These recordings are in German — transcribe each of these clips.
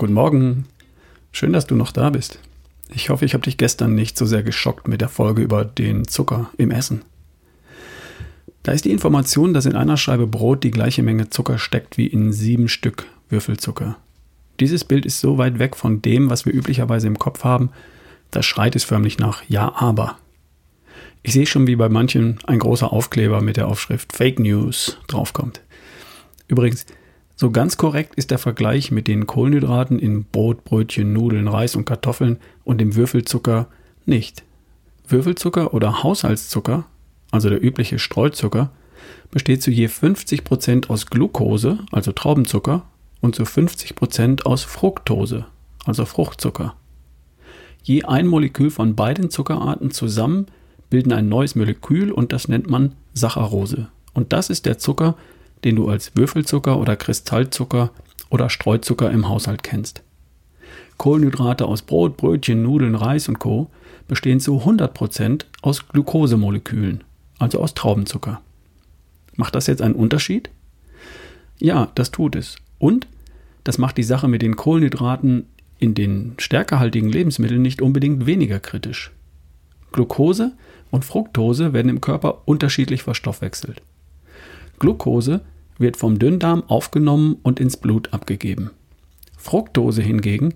Guten Morgen. Schön, dass du noch da bist. Ich hoffe, ich habe dich gestern nicht so sehr geschockt mit der Folge über den Zucker im Essen. Da ist die Information, dass in einer Scheibe Brot die gleiche Menge Zucker steckt wie in sieben Stück Würfelzucker. Dieses Bild ist so weit weg von dem, was wir üblicherweise im Kopf haben, da schreit es förmlich nach Ja, aber. Ich sehe schon, wie bei manchen ein großer Aufkleber mit der Aufschrift Fake News draufkommt. Übrigens, so ganz korrekt ist der Vergleich mit den Kohlenhydraten in Brot, Brötchen, Nudeln, Reis und Kartoffeln und dem Würfelzucker nicht. Würfelzucker oder Haushaltszucker, also der übliche Streuzucker, besteht zu je 50% aus Glucose, also Traubenzucker, und zu 50% aus Fructose, also Fruchtzucker. Je ein Molekül von beiden Zuckerarten zusammen bilden ein neues Molekül und das nennt man Saccharose. Und das ist der Zucker, den du als Würfelzucker oder Kristallzucker oder Streuzucker im Haushalt kennst. Kohlenhydrate aus Brot, Brötchen, Nudeln, Reis und Co. bestehen zu 100% aus Glukosemolekülen, also aus Traubenzucker. Macht das jetzt einen Unterschied? Ja, das tut es. Und das macht die Sache mit den Kohlenhydraten in den stärkehaltigen Lebensmitteln nicht unbedingt weniger kritisch. Glucose und Fructose werden im Körper unterschiedlich verstoffwechselt. Glucose wird vom Dünndarm aufgenommen und ins Blut abgegeben. Fructose hingegen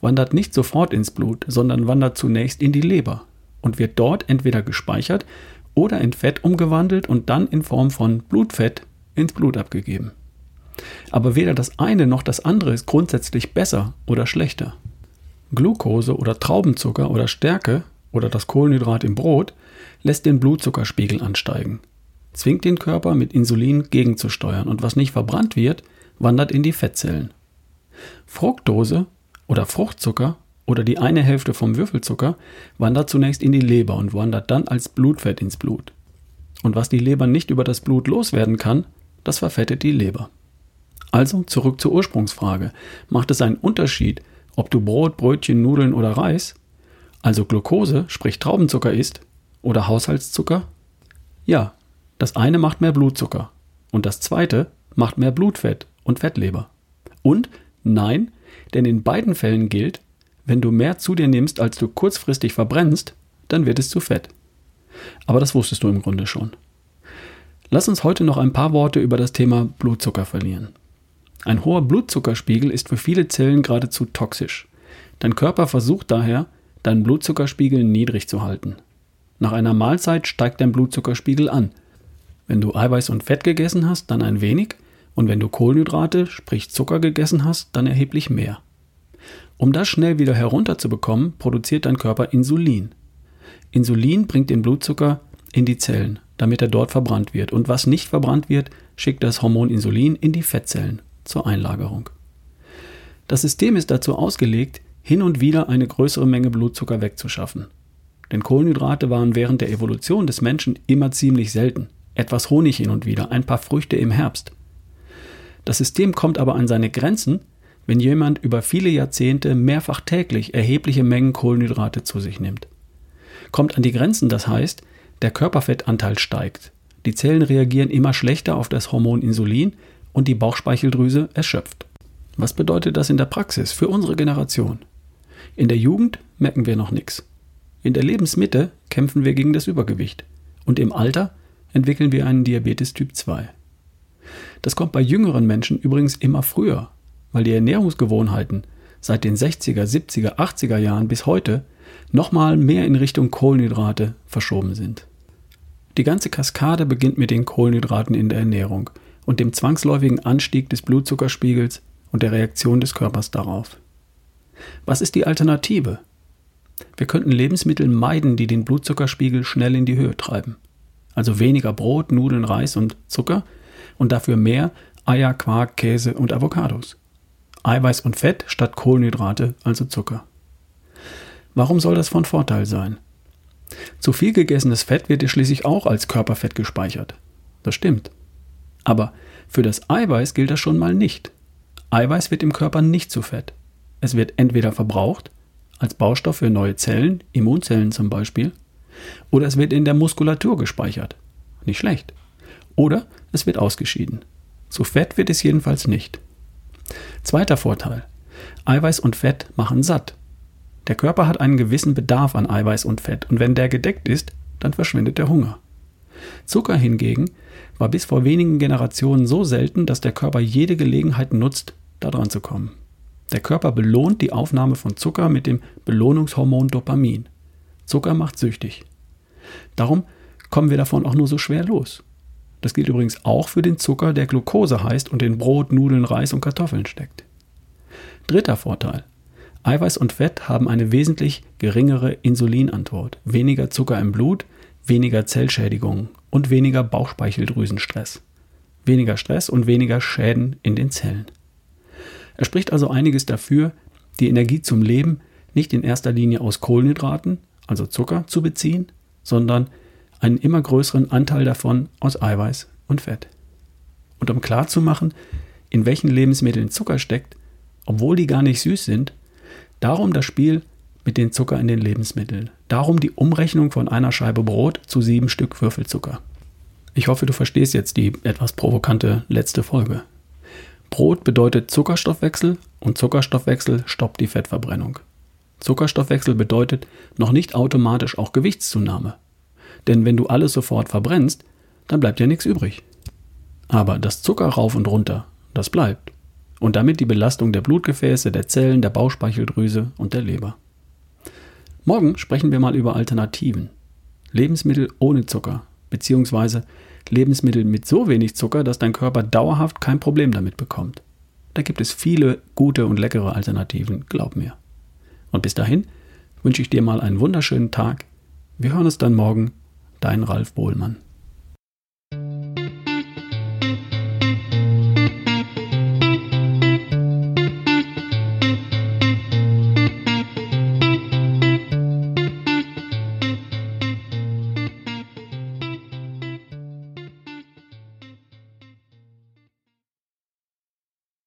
wandert nicht sofort ins Blut, sondern wandert zunächst in die Leber und wird dort entweder gespeichert oder in Fett umgewandelt und dann in Form von Blutfett ins Blut abgegeben. Aber weder das eine noch das andere ist grundsätzlich besser oder schlechter. Glucose oder Traubenzucker oder Stärke oder das Kohlenhydrat im Brot lässt den Blutzuckerspiegel ansteigen zwingt den Körper mit Insulin gegenzusteuern und was nicht verbrannt wird, wandert in die Fettzellen. Fructose oder Fruchtzucker oder die eine Hälfte vom Würfelzucker wandert zunächst in die Leber und wandert dann als Blutfett ins Blut. Und was die Leber nicht über das Blut loswerden kann, das verfettet die Leber. Also zurück zur Ursprungsfrage. Macht es einen Unterschied, ob du Brot, Brötchen, Nudeln oder Reis, also Glucose, sprich Traubenzucker isst, oder Haushaltszucker? Ja, das eine macht mehr Blutzucker und das zweite macht mehr Blutfett und Fettleber. Und nein, denn in beiden Fällen gilt, wenn du mehr zu dir nimmst, als du kurzfristig verbrennst, dann wird es zu Fett. Aber das wusstest du im Grunde schon. Lass uns heute noch ein paar Worte über das Thema Blutzucker verlieren. Ein hoher Blutzuckerspiegel ist für viele Zellen geradezu toxisch. Dein Körper versucht daher, deinen Blutzuckerspiegel niedrig zu halten. Nach einer Mahlzeit steigt dein Blutzuckerspiegel an – wenn du Eiweiß und Fett gegessen hast, dann ein wenig. Und wenn du Kohlenhydrate, sprich Zucker gegessen hast, dann erheblich mehr. Um das schnell wieder herunterzubekommen, produziert dein Körper Insulin. Insulin bringt den Blutzucker in die Zellen, damit er dort verbrannt wird. Und was nicht verbrannt wird, schickt das Hormon Insulin in die Fettzellen zur Einlagerung. Das System ist dazu ausgelegt, hin und wieder eine größere Menge Blutzucker wegzuschaffen. Denn Kohlenhydrate waren während der Evolution des Menschen immer ziemlich selten etwas Honig hin und wieder, ein paar Früchte im Herbst. Das System kommt aber an seine Grenzen, wenn jemand über viele Jahrzehnte mehrfach täglich erhebliche Mengen Kohlenhydrate zu sich nimmt. Kommt an die Grenzen, das heißt, der Körperfettanteil steigt. Die Zellen reagieren immer schlechter auf das Hormon Insulin und die Bauchspeicheldrüse erschöpft. Was bedeutet das in der Praxis für unsere Generation? In der Jugend merken wir noch nichts. In der Lebensmitte kämpfen wir gegen das Übergewicht. Und im Alter entwickeln wir einen Diabetes Typ 2. Das kommt bei jüngeren Menschen übrigens immer früher, weil die Ernährungsgewohnheiten seit den 60er, 70er, 80er Jahren bis heute nochmal mehr in Richtung Kohlenhydrate verschoben sind. Die ganze Kaskade beginnt mit den Kohlenhydraten in der Ernährung und dem zwangsläufigen Anstieg des Blutzuckerspiegels und der Reaktion des Körpers darauf. Was ist die Alternative? Wir könnten Lebensmittel meiden, die den Blutzuckerspiegel schnell in die Höhe treiben also weniger Brot, Nudeln, Reis und Zucker und dafür mehr Eier, Quark, Käse und Avocados. Eiweiß und Fett statt Kohlenhydrate, also Zucker. Warum soll das von Vorteil sein? Zu viel gegessenes Fett wird ja schließlich auch als Körperfett gespeichert. Das stimmt. Aber für das Eiweiß gilt das schon mal nicht. Eiweiß wird im Körper nicht zu Fett. Es wird entweder verbraucht, als Baustoff für neue Zellen, Immunzellen zum Beispiel, oder es wird in der Muskulatur gespeichert. Nicht schlecht. Oder es wird ausgeschieden. Zu Fett wird es jedenfalls nicht. Zweiter Vorteil. Eiweiß und Fett machen satt. Der Körper hat einen gewissen Bedarf an Eiweiß und Fett und wenn der gedeckt ist, dann verschwindet der Hunger. Zucker hingegen war bis vor wenigen Generationen so selten, dass der Körper jede Gelegenheit nutzt, daran zu kommen. Der Körper belohnt die Aufnahme von Zucker mit dem Belohnungshormon Dopamin. Zucker macht süchtig. Darum kommen wir davon auch nur so schwer los. Das gilt übrigens auch für den Zucker, der Glucose heißt und in Brot, Nudeln, Reis und Kartoffeln steckt. Dritter Vorteil. Eiweiß und Fett haben eine wesentlich geringere Insulinantwort, weniger Zucker im Blut, weniger Zellschädigungen und weniger Bauchspeicheldrüsenstress. Weniger Stress und weniger Schäden in den Zellen. Er spricht also einiges dafür, die Energie zum Leben nicht in erster Linie aus Kohlenhydraten, also Zucker, zu beziehen, sondern einen immer größeren Anteil davon aus Eiweiß und Fett. Und um klarzumachen, in welchen Lebensmitteln Zucker steckt, obwohl die gar nicht süß sind, darum das Spiel mit den Zucker in den Lebensmitteln. Darum die Umrechnung von einer Scheibe Brot zu sieben Stück Würfelzucker. Ich hoffe, du verstehst jetzt die etwas provokante letzte Folge. Brot bedeutet Zuckerstoffwechsel und Zuckerstoffwechsel stoppt die Fettverbrennung. Zuckerstoffwechsel bedeutet noch nicht automatisch auch Gewichtszunahme. Denn wenn du alles sofort verbrennst, dann bleibt ja nichts übrig. Aber das Zucker rauf und runter, das bleibt. Und damit die Belastung der Blutgefäße, der Zellen, der Bauchspeicheldrüse und der Leber. Morgen sprechen wir mal über Alternativen. Lebensmittel ohne Zucker, beziehungsweise Lebensmittel mit so wenig Zucker, dass dein Körper dauerhaft kein Problem damit bekommt. Da gibt es viele gute und leckere Alternativen, glaub mir. Und bis dahin wünsche ich dir mal einen wunderschönen Tag. Wir hören uns dann morgen. Dein Ralf Bohlmann.